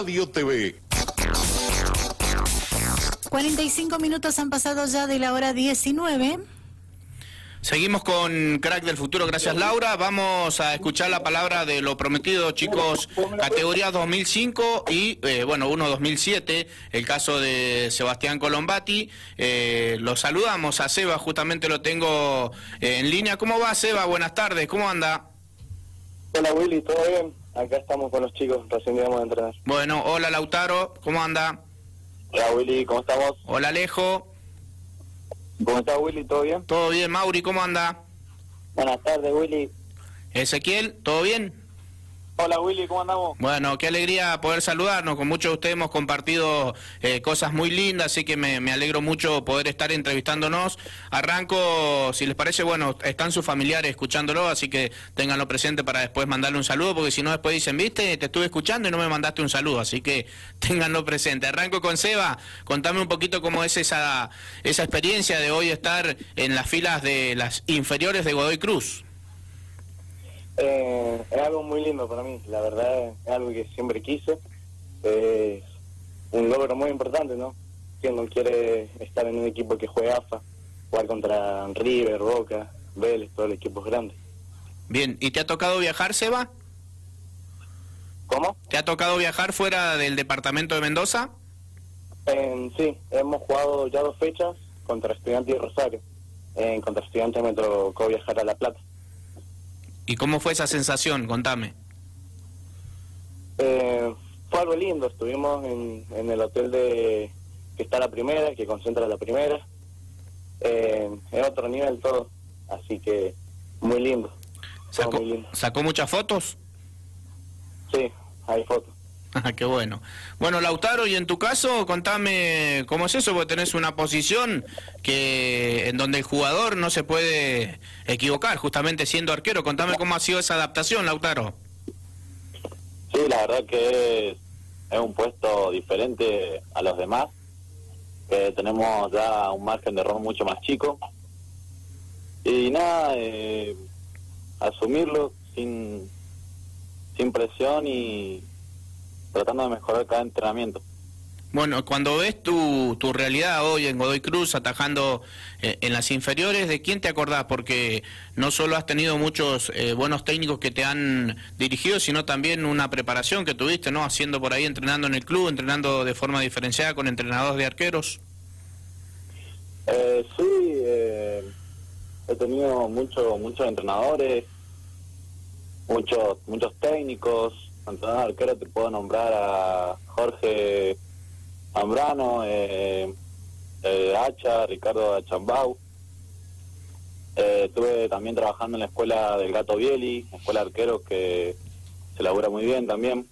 Radio TV. 45 minutos han pasado ya de la hora 19. Seguimos con Crack del Futuro, gracias Laura. Vamos a escuchar la palabra de lo prometido, chicos, categoría 2005 y, eh, bueno, uno 2007, el caso de Sebastián Colombati. Eh, lo saludamos a Seba, justamente lo tengo eh, en línea. ¿Cómo va Seba? Buenas tardes, ¿cómo anda? Hola Willy, ¿todo bien? Acá estamos con los chicos, recién llegamos a entrenar. Bueno, hola Lautaro, ¿cómo anda? Hola Willy, ¿cómo estamos? Hola Alejo. ¿Cómo está Willy? ¿Todo bien? ¿Todo bien, Mauri? ¿Cómo anda? Buenas tardes Willy. Ezequiel, ¿todo bien? Hola Willy, ¿cómo andamos? Bueno, qué alegría poder saludarnos. Con muchos de ustedes hemos compartido eh, cosas muy lindas, así que me, me, alegro mucho poder estar entrevistándonos. Arranco, si les parece, bueno, están sus familiares escuchándolo, así que ténganlo presente para después mandarle un saludo, porque si no después dicen, viste, te estuve escuchando y no me mandaste un saludo, así que ténganlo presente. Arranco con Seba, contame un poquito cómo es esa, esa experiencia de hoy estar en las filas de las inferiores de Godoy Cruz. Eh, es algo muy lindo para mí, la verdad es algo que siempre quise. Es un logro muy importante, ¿no? Quien no quiere estar en un equipo que juega AFA, jugar contra River, Boca, Vélez, todos los equipos grandes. Bien, ¿y te ha tocado viajar, Seba? ¿Cómo? ¿Te ha tocado viajar fuera del departamento de Mendoza? Eh, sí, hemos jugado ya dos fechas contra Estudiantes y Rosario. En contra Estudiantes me tocó viajar a La Plata. ¿Y cómo fue esa sensación? Contame. Eh, fue algo lindo, estuvimos en, en, el hotel de que está la primera, que concentra la primera, eh, en otro nivel todo, así que muy lindo. ¿Sacó, muy lindo. ¿Sacó muchas fotos? Sí, hay fotos. Ah, qué bueno. Bueno, Lautaro, y en tu caso, contame cómo es eso, porque tenés una posición que en donde el jugador no se puede equivocar, justamente siendo arquero. Contame cómo ha sido esa adaptación, Lautaro. Sí, la verdad que es, un puesto diferente a los demás. Eh, tenemos ya un margen de error mucho más chico. Y nada, eh, asumirlo sin, sin presión y tratando de mejorar cada entrenamiento. Bueno, cuando ves tu, tu realidad hoy en Godoy Cruz atajando eh, en las inferiores, ¿de quién te acordás? Porque no solo has tenido muchos eh, buenos técnicos que te han dirigido, sino también una preparación que tuviste, ¿no? Haciendo por ahí, entrenando en el club, entrenando de forma diferenciada con entrenadores de arqueros. Eh, sí, eh, he tenido muchos muchos entrenadores, muchos muchos técnicos, entrenador arquero te puedo nombrar a Jorge Zambrano, eh, eh, Hacha, Ricardo Achambau. Eh, estuve también trabajando en la escuela del Gato Bieli, escuela de arqueros que se labura muy bien también.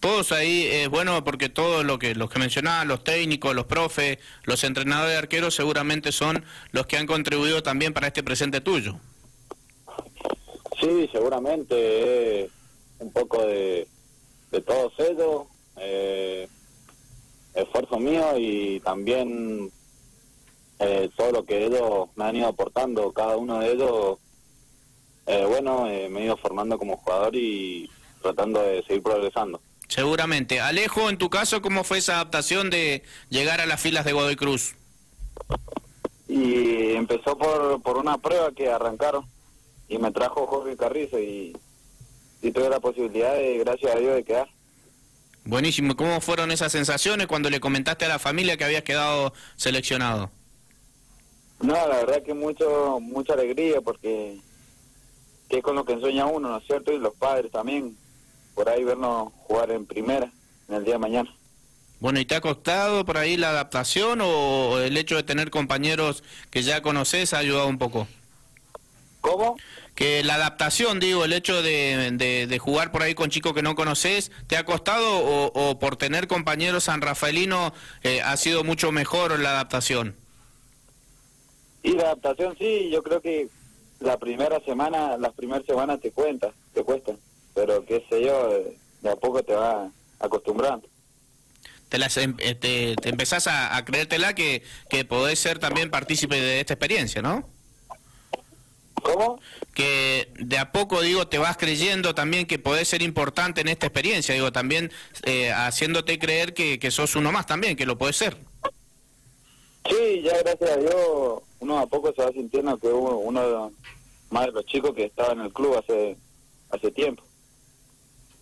Todos ahí es bueno porque todos lo que los que mencionaba, los técnicos, los profes, los entrenadores de arqueros seguramente son los que han contribuido también para este presente tuyo. Sí, seguramente es un poco de, de todos ellos, eh, esfuerzo mío y también eh, todo lo que ellos me han ido aportando, cada uno de ellos, eh, bueno, eh, me he ido formando como jugador y tratando de seguir progresando. Seguramente. Alejo, en tu caso, ¿cómo fue esa adaptación de llegar a las filas de Godoy Cruz? Y empezó por, por una prueba que arrancaron y me trajo Jorge Carrizo y, y tuve la posibilidad, de, gracias a Dios, de quedar. Buenísimo. ¿Cómo fueron esas sensaciones cuando le comentaste a la familia que habías quedado seleccionado? No, la verdad que mucho mucha alegría porque que es con lo que ensueña uno, ¿no es cierto? Y los padres también, por ahí vernos jugar en primera en el día de mañana. Bueno, ¿y te ha costado por ahí la adaptación o el hecho de tener compañeros que ya conoces ha ayudado un poco? ¿Cómo? Que la adaptación, digo, el hecho de, de, de jugar por ahí con chicos que no conoces, ¿te ha costado o, o por tener compañeros sanrafaelinos eh, ha sido mucho mejor la adaptación? Y la adaptación sí, yo creo que la primera semana, las primeras semanas te cuenta, te cuesta, pero qué sé yo, de a poco te va acostumbrando. Te, las, em, te, te empezás a, a creértela que, que podés ser también partícipe de esta experiencia, ¿no? ¿Cómo? Que de a poco, digo, te vas creyendo también que podés ser importante en esta experiencia, digo, también eh, haciéndote creer que, que sos uno más también, que lo puedes ser. Sí, ya gracias a Dios, uno a poco se va sintiendo que uno, uno más de los chicos que estaba en el club hace, hace tiempo.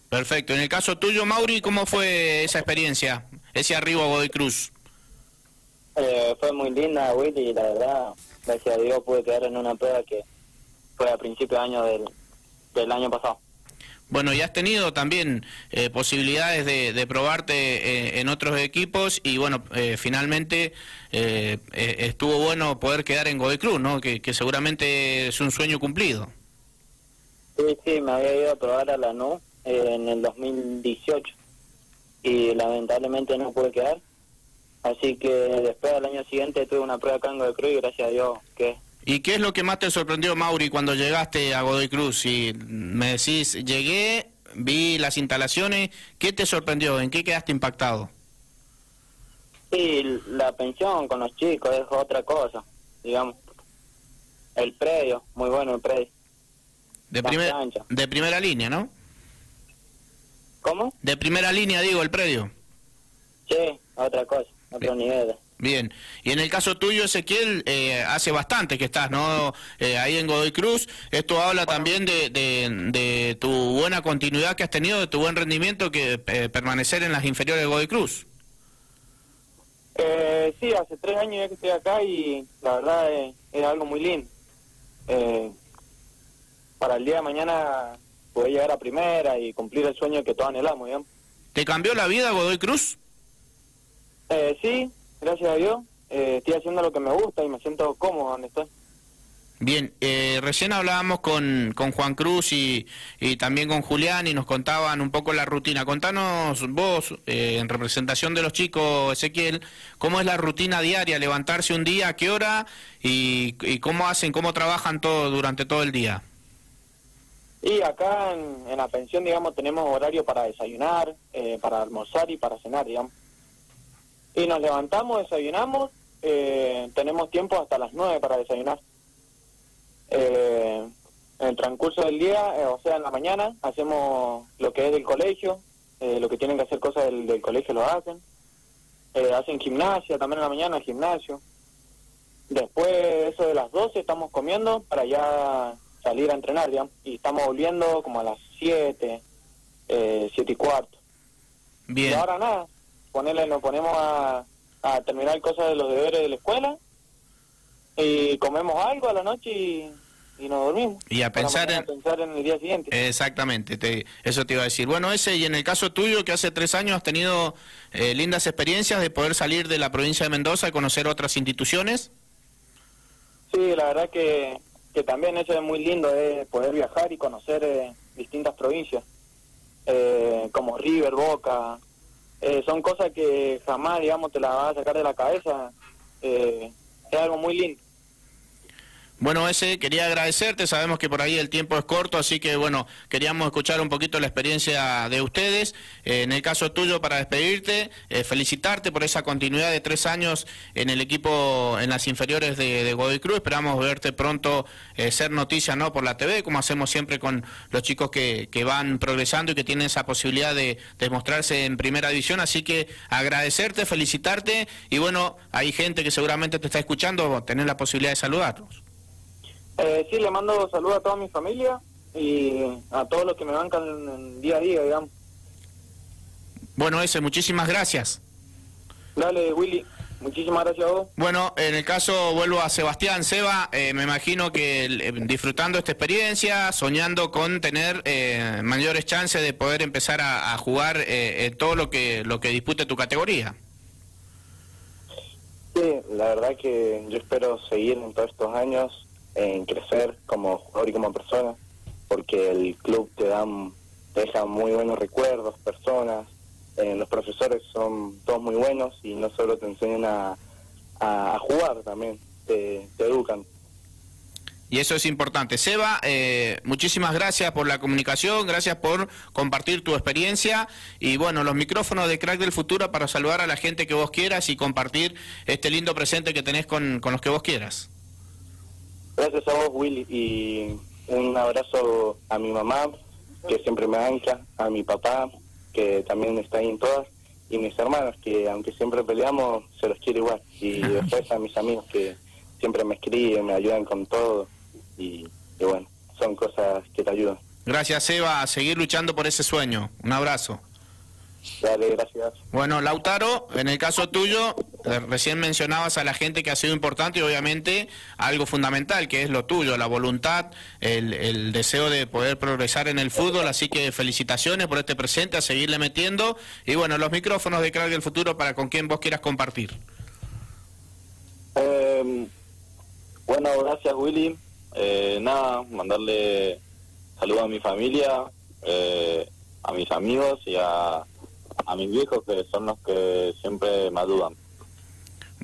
Perfecto. En el caso tuyo, Mauri, ¿cómo fue esa experiencia? Ese arribo a Godoy Cruz. Eh, fue muy linda, Willy, y la verdad, gracias a Dios pude quedar en una prueba que fue a principio de año del, del año pasado. Bueno, y has tenido también eh, posibilidades de, de probarte eh, en otros equipos y bueno, eh, finalmente eh, eh, estuvo bueno poder quedar en Godoy Cruz, ¿no? Que, que seguramente es un sueño cumplido. Sí, sí, me había ido a probar a la NU en el 2018 y lamentablemente no pude quedar. Así que después al año siguiente tuve una prueba acá en Godoy Cruz y gracias a Dios que ¿Y qué es lo que más te sorprendió, Mauri, cuando llegaste a Godoy Cruz? Y me decís, llegué, vi las instalaciones, ¿qué te sorprendió? ¿En qué quedaste impactado? Sí, la pensión con los chicos es otra cosa, digamos. El predio, muy bueno el predio. De, primer- de primera línea, ¿no? ¿Cómo? De primera línea, digo, el predio. Sí, otra cosa, otro nivel. Bien, y en el caso tuyo, Ezequiel, eh, hace bastante que estás, ¿no? Eh, ahí en Godoy Cruz. Esto habla también de, de, de tu buena continuidad que has tenido, de tu buen rendimiento que eh, permanecer en las inferiores de Godoy Cruz. Eh, sí, hace tres años ya que estoy acá y la verdad es, es algo muy lindo. Eh, para el día de mañana poder llegar a primera y cumplir el sueño que todos anhelamos, digamos. ¿Te cambió la vida Godoy Cruz? Eh, sí, gracias a Dios. Eh, estoy haciendo lo que me gusta y me siento cómodo donde estoy. Bien, eh, recién hablábamos con, con Juan Cruz y, y también con Julián y nos contaban un poco la rutina. Contanos vos, eh, en representación de los chicos, Ezequiel, cómo es la rutina diaria, levantarse un día, a qué hora y, y cómo hacen, cómo trabajan todo durante todo el día. Y acá en, en la pensión, digamos, tenemos horario para desayunar, eh, para almorzar y para cenar, digamos. Y nos levantamos, desayunamos, eh, tenemos tiempo hasta las nueve para desayunar. Eh, en el transcurso del día, eh, o sea, en la mañana, hacemos lo que es del colegio, eh, lo que tienen que hacer cosas del, del colegio lo hacen. Eh, hacen gimnasia, también en la mañana gimnasio. Después, eso de las 12, estamos comiendo para ya salir a entrenar, digamos. Y estamos volviendo como a las 7, eh, 7 y cuarto. Bien. Y ahora nada, ponerle, nos ponemos a, a terminar cosas de los deberes de la escuela y comemos algo a la noche y, y nos dormimos. Y a pensar en- pensar en el día siguiente. Exactamente, te- eso te iba a decir. Bueno, ese y en el caso tuyo, que hace tres años has tenido eh, lindas experiencias de poder salir de la provincia de Mendoza y conocer otras instituciones. Sí, la verdad que, que también eso es muy lindo, eh, poder viajar y conocer eh, distintas provincias, eh, como River, Boca. Eh, son cosas que jamás, digamos, te las vas a sacar de la cabeza. Eh, es algo muy lindo. Bueno, ese quería agradecerte, sabemos que por ahí el tiempo es corto, así que bueno, queríamos escuchar un poquito la experiencia de ustedes. Eh, en el caso tuyo, para despedirte, eh, felicitarte por esa continuidad de tres años en el equipo, en las inferiores de, de Godoy Cruz. Esperamos verte pronto eh, ser noticia no por la TV, como hacemos siempre con los chicos que, van progresando y que tienen esa posibilidad de, de mostrarse en primera división. Así que agradecerte, felicitarte y bueno, hay gente que seguramente te está escuchando, tener la posibilidad de saludarlos. Eh, sí, le mando saludos a toda mi familia y a todos los que me bancan en, en día a día, digamos. Bueno, ese, muchísimas gracias. Dale, Willy, muchísimas gracias a vos. Bueno, en el caso vuelvo a Sebastián Seba, eh, me imagino que eh, disfrutando esta experiencia, soñando con tener eh, mayores chances de poder empezar a, a jugar eh, en todo lo que lo que dispute tu categoría. Sí, la verdad que yo espero seguir en todos estos años, en crecer como jugador y como persona, porque el club te da, te deja muy buenos recuerdos, personas, eh, los profesores son todos muy buenos y no solo te enseñan a, jugar también, te, te educan. Y eso es importante. Seba, eh, muchísimas gracias por la comunicación, gracias por compartir tu experiencia y bueno, los micrófonos de Crack del Futuro para saludar a la gente que vos quieras y compartir este lindo presente que tenés con, con los que vos quieras. Gracias a vos, Willy, y un abrazo a mi mamá, que siempre me ancla, a mi papá, que también está ahí en todas, y mis hermanos, que aunque siempre peleamos, se los quiero igual. Y después a mis amigos, que siempre me escriben, me ayudan con todo, y, y bueno, son cosas que te ayudan. Gracias, Eva. A seguir luchando por ese sueño. Un abrazo. Dale, gracias. Bueno, Lautaro, en el caso tuyo, eh, recién mencionabas a la gente que ha sido importante y obviamente algo fundamental, que es lo tuyo, la voluntad, el, el deseo de poder progresar en el fútbol, así que felicitaciones por este presente, a seguirle metiendo y bueno, los micrófonos de Crack del Futuro para con quien vos quieras compartir. Eh, bueno, gracias Willy. Eh, nada, mandarle saludos a mi familia, eh, a mis amigos y a, a mis viejos que son los que siempre me ayudan.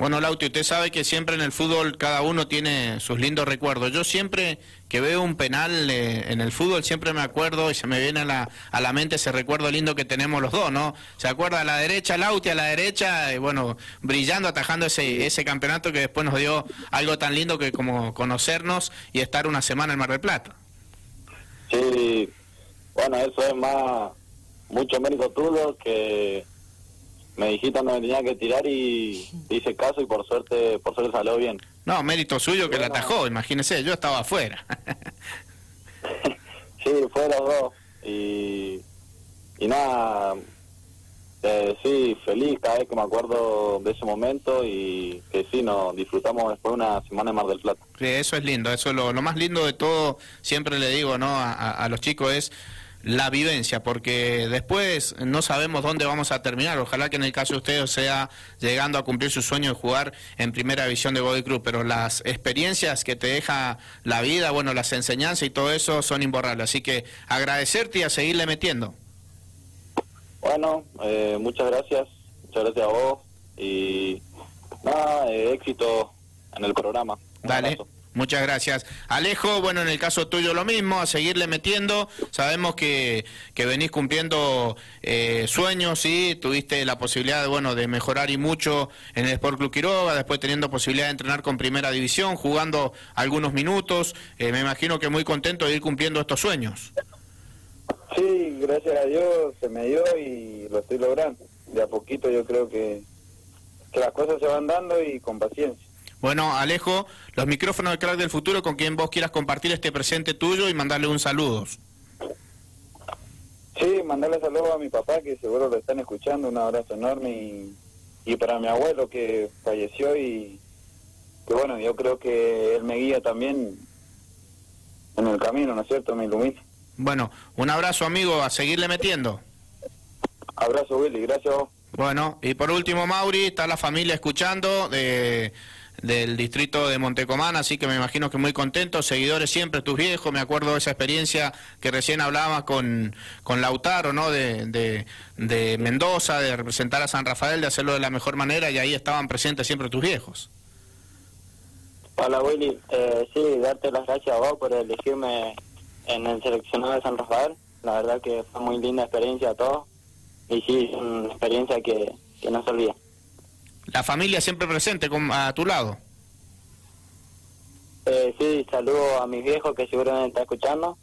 Bueno, Lauti, usted sabe que siempre en el fútbol cada uno tiene sus lindos recuerdos. Yo siempre que veo un penal eh, en el fútbol siempre me acuerdo y se me viene a la, a la mente ese recuerdo lindo que tenemos los dos, ¿no? Se acuerda a la derecha, Lauti a la derecha, y bueno, brillando, atajando ese, ese campeonato que después nos dio algo tan lindo que como conocernos y estar una semana en Mar del Plata. Sí, bueno, eso es más, mucho mérito tuyo que me dijiste dónde me tenía que tirar y hice caso y por suerte, por suerte salió bien. No, mérito suyo que la atajó, imagínese, yo estaba afuera. Sí, fue los dos. Y, y nada, eh, sí, feliz cada vez que me acuerdo de ese momento y que sí, nos disfrutamos después de una semana en Mar del Plata. Sí, eso es lindo, eso es lo, lo más lindo de todo, siempre le digo ¿no? a, a- a los chicos es la vivencia, porque después no sabemos dónde vamos a terminar. Ojalá que en el caso de ustedes sea llegando a cumplir su sueño de jugar en primera división de Godoy Cruz, pero las experiencias que te deja la vida, bueno, las enseñanzas y todo eso son imborrables. Así que agradecerte y a seguirle metiendo. Bueno, eh, muchas gracias, muchas gracias a vos y nada, eh, éxito en el programa. Un Dale. abrazo. Muchas gracias. Alejo, bueno, en el caso tuyo lo mismo, a seguirle metiendo. Sabemos que, que venís cumpliendo eh, sueños, sí, tuviste la posibilidad de, bueno, de mejorar y mucho en el Sport Club Quiroga, después teniendo posibilidad de entrenar con Primera División, jugando algunos minutos. Eh, me imagino que muy contento de ir cumpliendo estos sueños. Sí, gracias a Dios se me dio y lo estoy logrando. De a poquito yo creo que, que las cosas se van dando y con paciencia. Bueno, Alejo, los micrófonos de Crack del Futuro con quien vos quieras compartir este presente tuyo y mandarle un saludo. Sí, mandarle saludos a mi papá que seguro lo están escuchando, un abrazo enorme y, y para mi abuelo que falleció y que bueno, yo creo que él me guía también en el camino, ¿no es cierto? Me ilumina. Bueno, un abrazo amigo, a seguirle metiendo. Abrazo Willy, gracias a vos. Bueno, y por último, Mauri, está la familia escuchando de, del distrito de Montecomán, así que me imagino que muy contentos, seguidores siempre, tus viejos, me acuerdo de esa experiencia que recién hablabas con, con Lautaro, ¿no? De, de, Mendoza, de representar a San Rafael, de hacerlo de la mejor manera, y ahí estaban presentes siempre tus viejos. Hola Willy, eh, sí, darte las gracias a vos por elegirme en el seleccionado de San Rafael. La verdad que fue muy linda experiencia a todos y sí, una experiencia que, que no se olvida. La familia siempre presente a tu lado. Eh, sí, saludo a mis viejos que seguramente están escuchando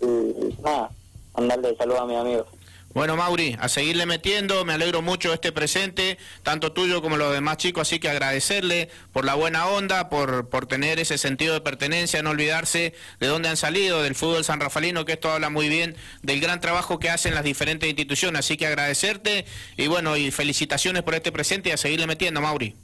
y nada, mandarle saludos a mis amigos. Bueno, Mauri, a seguirle metiendo, me alegro mucho este presente, tanto tuyo como los demás chicos, así que agradecerle por la buena onda, por, por tener ese sentido de pertenencia, no olvidarse de dónde han salido, del fútbol san rafaelino, que esto habla muy bien del gran trabajo que hacen las diferentes instituciones, así que agradecerte y bueno, y felicitaciones por este presente y a seguirle metiendo, Mauri.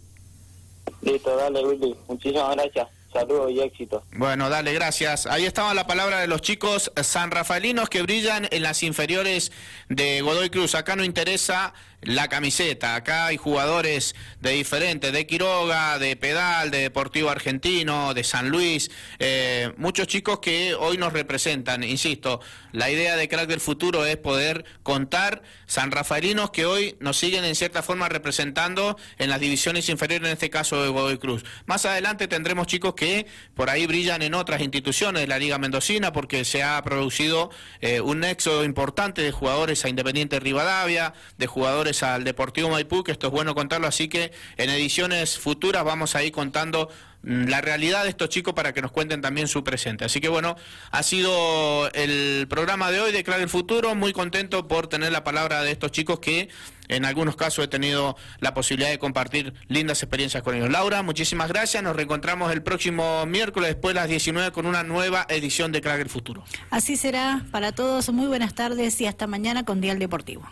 Listo, dale Willy, muchísimas gracias, saludos y éxito. Bueno, dale, gracias. Ahí estaba la palabra de los chicos sanrafaelinos que brillan en las inferiores de Godoy Cruz. Acá no interesa la camiseta, acá hay jugadores de diferentes, de Quiroga, de Pedal, de Deportivo Argentino, de San Luis, eh, muchos chicos que hoy nos representan. Insisto, la idea de Crack del Futuro es poder contar sanrafaelinos que hoy nos siguen en cierta forma representando en las divisiones inferiores, en este caso de Godoy Cruz. Más adelante tendremos chicos que por ahí brillan en otras instituciones de la Liga Mendocina porque se ha producido eh, un éxodo importante de jugadores a Independiente Rivadavia, de jugadores al Deportivo Maipú, que esto es bueno contarlo, así que en ediciones futuras vamos a ir contando mm, la realidad de estos chicos para que nos cuenten también su presente. Así que bueno, ha sido el programa de hoy de Clave el Futuro, muy contento por tener la palabra de estos chicos que en algunos casos he tenido la posibilidad de compartir lindas experiencias con ellos. Laura, muchísimas gracias, nos reencontramos el próximo miércoles después de las 19 con una nueva edición de Crack el Futuro. Así será para todos, muy buenas tardes y hasta mañana con Dial Deportivo.